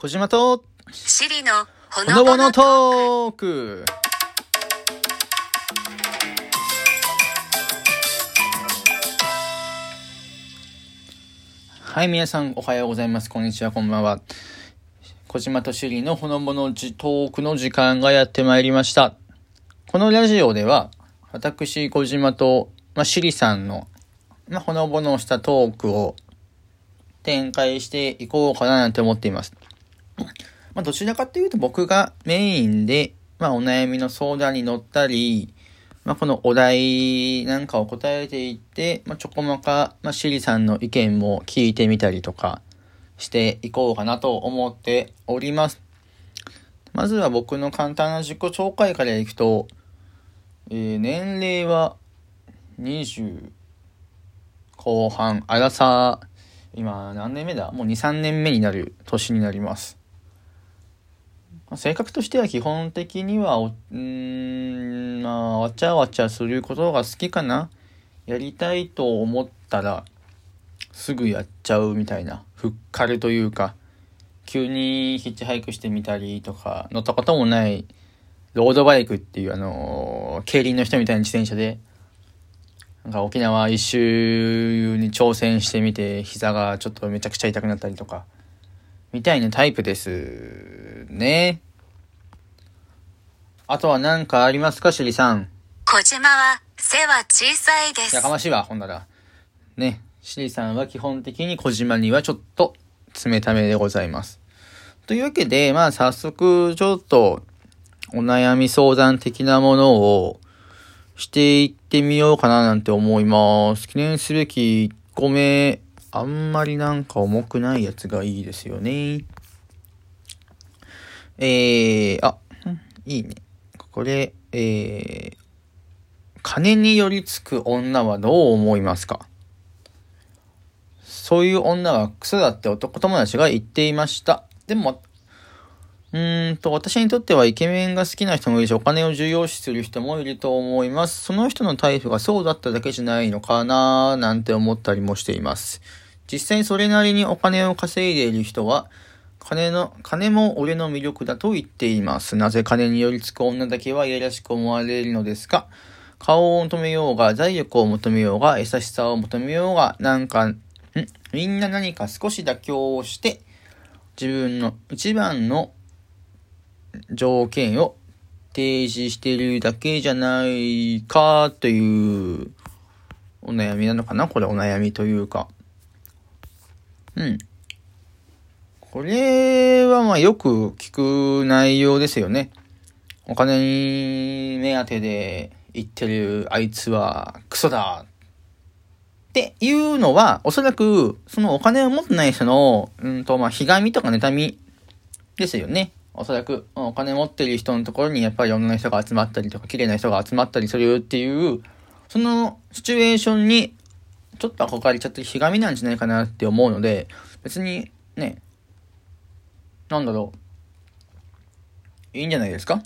小島と、シリのほほのぼののトーク。はい、皆さんおはようございます。こんにちは、こんばんは。小島とシリのほのぼのじトークの時間がやってまいりました。このラジオでは、私、小島と、まあ、シリさんの、まあ、ほのぼのしたトークを展開していこうかななんて思っています。まあ、どちらかというと僕がメインで、まあ、お悩みの相談に乗ったり、まあ、このお題なんかを答えていって、まあ、ちょこまか、まあ、シリさんの意見も聞いてみたりとかしていこうかなと思っております。まずは僕の簡単な自己紹介からいくと、えー年齢は20後半、あらさ、今何年目だ？もう2、3年目になる年になります。性格としては基本的には、うーん、まあ、わちゃわちゃすることが好きかな。やりたいと思ったら、すぐやっちゃうみたいな。ふっかるというか、急にヒッチハイクしてみたりとか、乗ったこともない、ロードバイクっていうあのー競輪の人みたいな自転車で、なんか沖縄一周に挑戦してみて、膝がちょっとめちゃくちゃ痛くなったりとか、みたいなタイプですね。あとは何かありますか、しりさん？小島は背は小さいですやか。ましいわ、ほんなら。ね。しりさんは基本的に小島にはちょっと冷ためでございます。というわけで、まあ早速ちょっとお悩み相談的なものをしていってみようかななんて思います。記念すべき1個目、あんまりなんか重くないやつがいいですよね。えー、あ、うんいいね。これ、えー、金によりつく女はどう思いますか？そういう女はクソだって男友達が言っていました。でも、うーんと、私にとってはイケメンが好きな人もいるし、お金を重要視する人もいると思います。その人のタイプがそうだっただけじゃないのかななんて思ったりもしています。実際それなりにお金を稼いでいる人は、金の、金も俺の魅力だと言っています。なぜ金によりつく女だけはいやらしく思われるのですか？顔を求めようが、財力を求めようが、優しさを求めようが、なんか、ん？みんな何か少し妥協をして、自分の一番の条件を提示しているだけじゃないかというお悩みなのかな？これお悩みというか。うん。これはまあよく聞く内容ですよね。お金に目当てで言ってるあいつはクソだっていうのは、おそらく、そのお金を持ってない人の、うんと、まあ、ひがみとか妬みですよね。おそらく、お金持ってる人のところにやっぱり女の人が集まったりとか、綺麗な人が集まったりするっていう、そのシチュエーションに、ちょっと憧れちゃってひがみなんじゃないかなって思うので、別に、ね、なんだろう。いいんじゃないですか？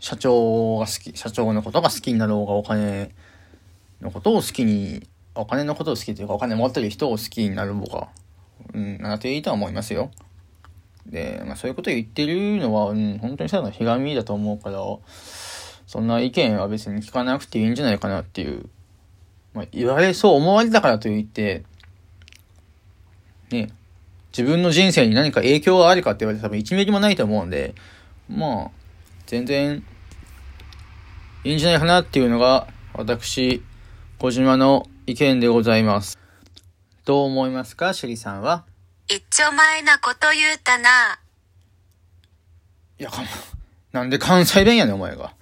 社長が好き、社長のことが好きになろうが、お金のことを好きに、お金のことを好きというか、お金持ってる人を好きになる方が、うん、なっていいとは思いますよ。で、まあそういうこと言ってるのは、うん、本当にただのひがみだと思うから、そんな意見は別に聞かなくていいんじゃないかなっていう。まあ言われそう思われたからといって、ね、自分の人生に何か影響があるかって言われたら多分1ミリもないと思うんで、まあ、全然、いいんじゃないかなっていうのが、私、小島の意見でございます。どう思いますか、シェリさんは？一丁前なこと言うたな。いや、かなんで関西弁やねん、お前が。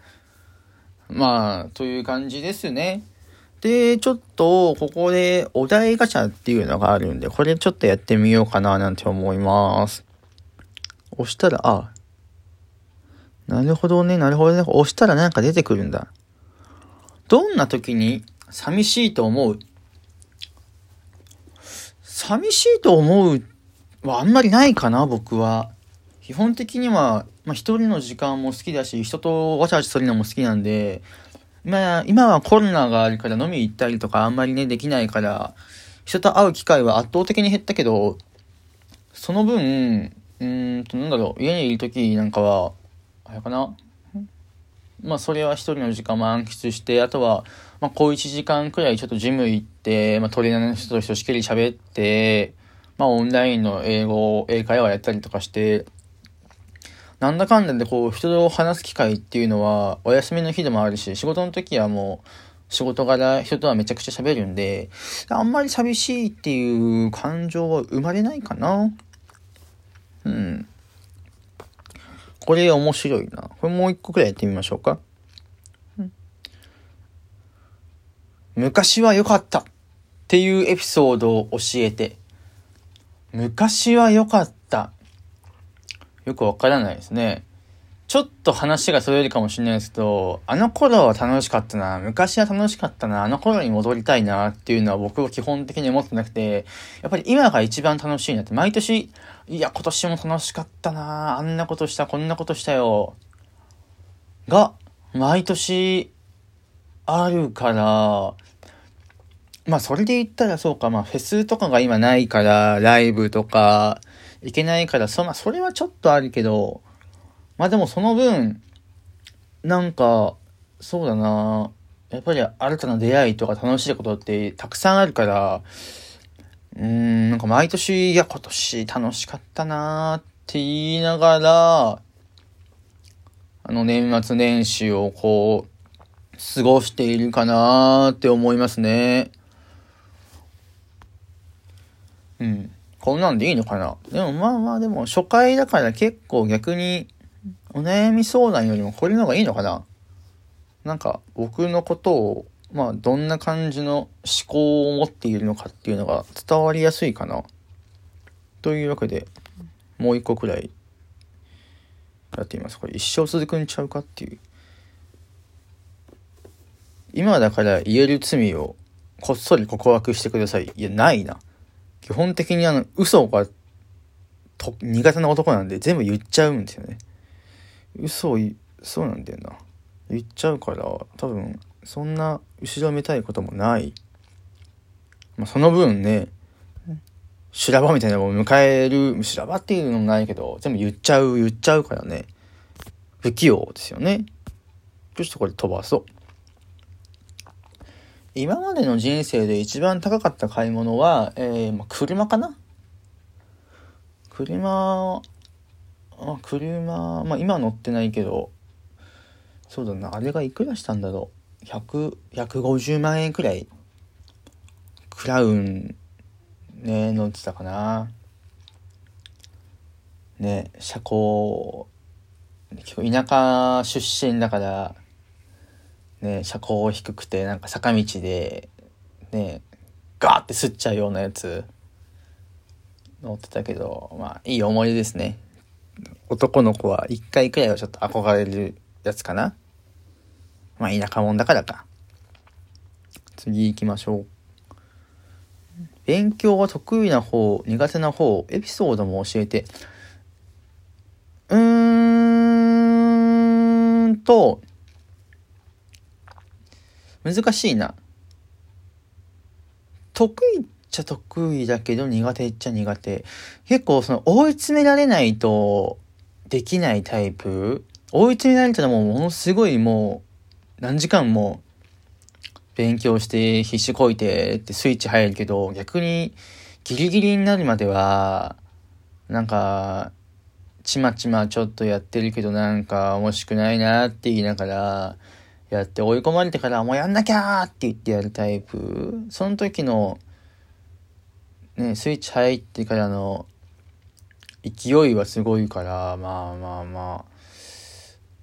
まあ、という感じですね。で、ちょっと、ここでお題ガチャっていうのがあるんで、これちょっとやってみようかななんて思います。押したら、あ、なるほどね、なるほどね。押したらなんか出てくるんだ。どんな時に寂しいと思う？寂しいと思うはあんまりないかな、僕は。基本的には、まあ、一人の時間も好きだし、人とわちゃわちゃするのも好きなんで、まあ、今はコロナがあるから飲み行ったりとかあんまりね、できないから、人と会う機会は圧倒的に減ったけど、その分、ーんと、なんだろう、家にいるときなんかは、あれかな？まあ、それは一人の時間満喫して、あとは、まあ、小1時間くらいちょっとジム行って、まあ、トレーナーの人とひとしきり喋って、まあ、オンラインの英語、英会話やったりとかして、なんだかんだでこう、人と話す機会っていうのは、お休みの日でもあるし、仕事の時はもう、仕事柄人とはめちゃくちゃ喋るんで、あんまり寂しいっていう感情は生まれないかな。うん。これ面白いな。これもう一個くらいやってみましょうか。うん昔は良かったっていうエピソードを教えて。昔は良かった。よくわからないですね。ちょっと話がそれるかもしれないですけど、あの頃は楽しかったな、昔は楽しかったな、あの頃に戻りたいなっていうのは僕は基本的に思ってなくて、やっぱり今が一番楽しいなって、毎年、いや、今年も楽しかったな、あんなことした、こんなことしたよ、が、毎年、あるから、まあそれで言ったらそうか、まあフェスとかが今ないから、ライブとか、行けないから、そ、まあそれはちょっとあるけど、まあでもその分、なんか、そうだなやっぱり新たな出会いとか楽しいことってたくさんあるから、うーん、なんか毎年、いや、今年楽しかったなーって言いながら、あの年末年始をこう、過ごしているかなーって思いますね。うん。こんなんでいいのかな？でもまあまあでも初回だから結構逆にお悩み相談よりもこれの方がいいのかな？なんか僕のことを、まあどんな感じの思考を持っているのかっていうのが伝わりやすいかな？というわけで、もう一個くらいやってみます。これ一生続くんちゃうかっていう。今だから言える罪をこっそり告白してください。いや、ないな。基本的にあの、嘘がと苦手な男なんで全部言っちゃうんですよね。嘘をそうなんだよな。言っちゃうから多分そんな後ろめたいこともない、まあ、その分ね修羅場みたいなのを迎える修羅場っていうのもないけど全部言っちゃう言っちゃうからね。不器用ですよね。ちょっとこれ飛ばそう。今までの人生で一番高かった買い物は、えー、まあ、車かな？車あ、車、まあ今乗ってないけど、そうだな、あれがいくらしたんだろう？100、150万円くらい、クラウン、ね、乗ってたかな。ね、車高、結構田舎出身だから、ね、車高低くて、なんか坂道で、ね、ガーって吸っちゃうようなやつ、乗ってたけど、まあ、いい思い出ですね。男の子は一回くらいはちょっと憧れるやつかな。まあ田舎者だからか。次行きましょう。勉強は得意な方、苦手な方、エピソードも教えて。うーんと、難しいな。得意っちゃ得意だけど苦手っちゃ苦手。結構その追い詰められないとできないタイプ追い詰められたらもうものすごいもう何時間も勉強して必死こいてってスイッチ入るけど逆にギリギリになるまではなんかちまちまちょっとやってるけどなんか面白くないなって言いながらやって追い込まれてからもうやんなきゃーって言ってやるタイプその時のねスイッチ入ってからの勢いはすごいから、まあまあまあ、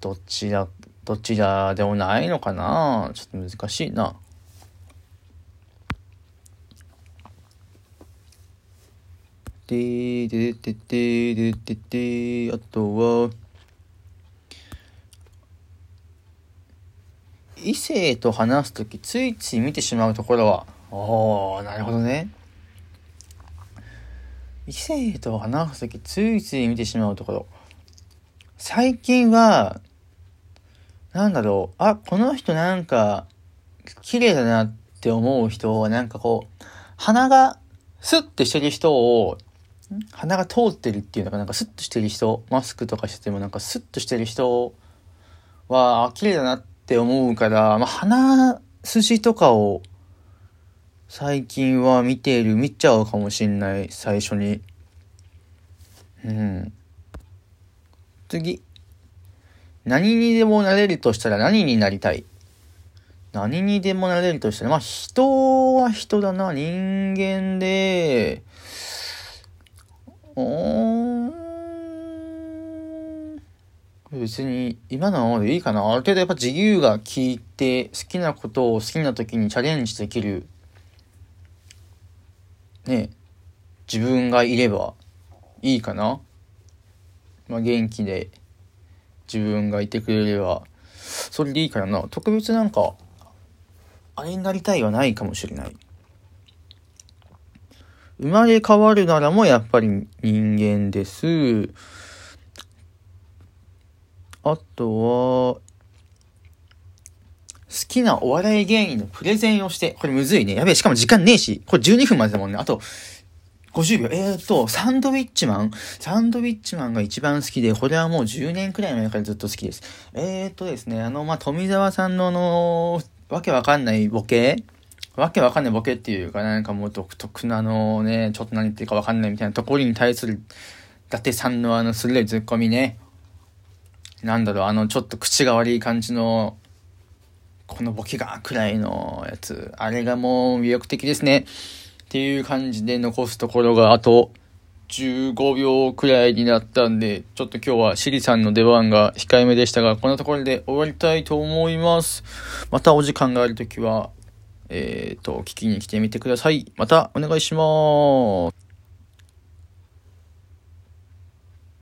どちら、どちらでもないのかなちょっと難しいな。で、で、で、で、で、で、で、あとは、異性と話すときついつい見てしまうところは、おー、なるほどね。異性と話すときついつい見てしまうところ。最近は、なんだろう、あ、この人なんか、綺麗だなって思う人はなんかこう、鼻がスッてしてる人を鼻が通ってるっていうのがなんかスッとしてる人、マスクとかしててもなんかスッとしてる人は、あ綺麗だなって思うから、まあ、鼻筋とかを最近は見ている、見ちゃうかもしんない、最初に。うん。次。何にでもなれるとしたら何になりたい？何にでもなれるとしたら、まあ人は人だな。人間で、うーん別に今のままでいいかな。ある程度やっぱ自由が効いて、好きなことを好きな時にチャレンジできる、ね、自分がいればいいかな。まあ元気で自分がいてくれれば、それでいいからな。特別なんか、あれになりたいはないかもしれない。生まれ変わるならもやっぱり人間です。あとは、好きなお笑い芸人のプレゼンをして、これむずいね。やべえ、しかも時間ねえし、これ12分までだもんね。あと、50秒。えーっと、サンドウィッチマンサンドウィッチマンが一番好きで、これはもう10年くらい前からずっと好きです。えーっとですね、あの、まあ、富澤さんのあの、わけわかんないボケわけわかんないボケっていうか、なんかもう独特なあのね、ちょっと何言ってるかわかんないみたいなところに対する、伊達さんのあの、鋭いツッコミね。なんだろう、あの、ちょっと口が悪い感じの、このボケがくらいのやつ。あれがもう魅力的ですね。っていう感じで残すところがあと15秒くらいになったんで、ちょっと今日はシリさんの出番が控えめでしたが、こんなところで終わりたいと思います。またお時間があるときは、えっ、と、聞きに来てみてください。またお願いします。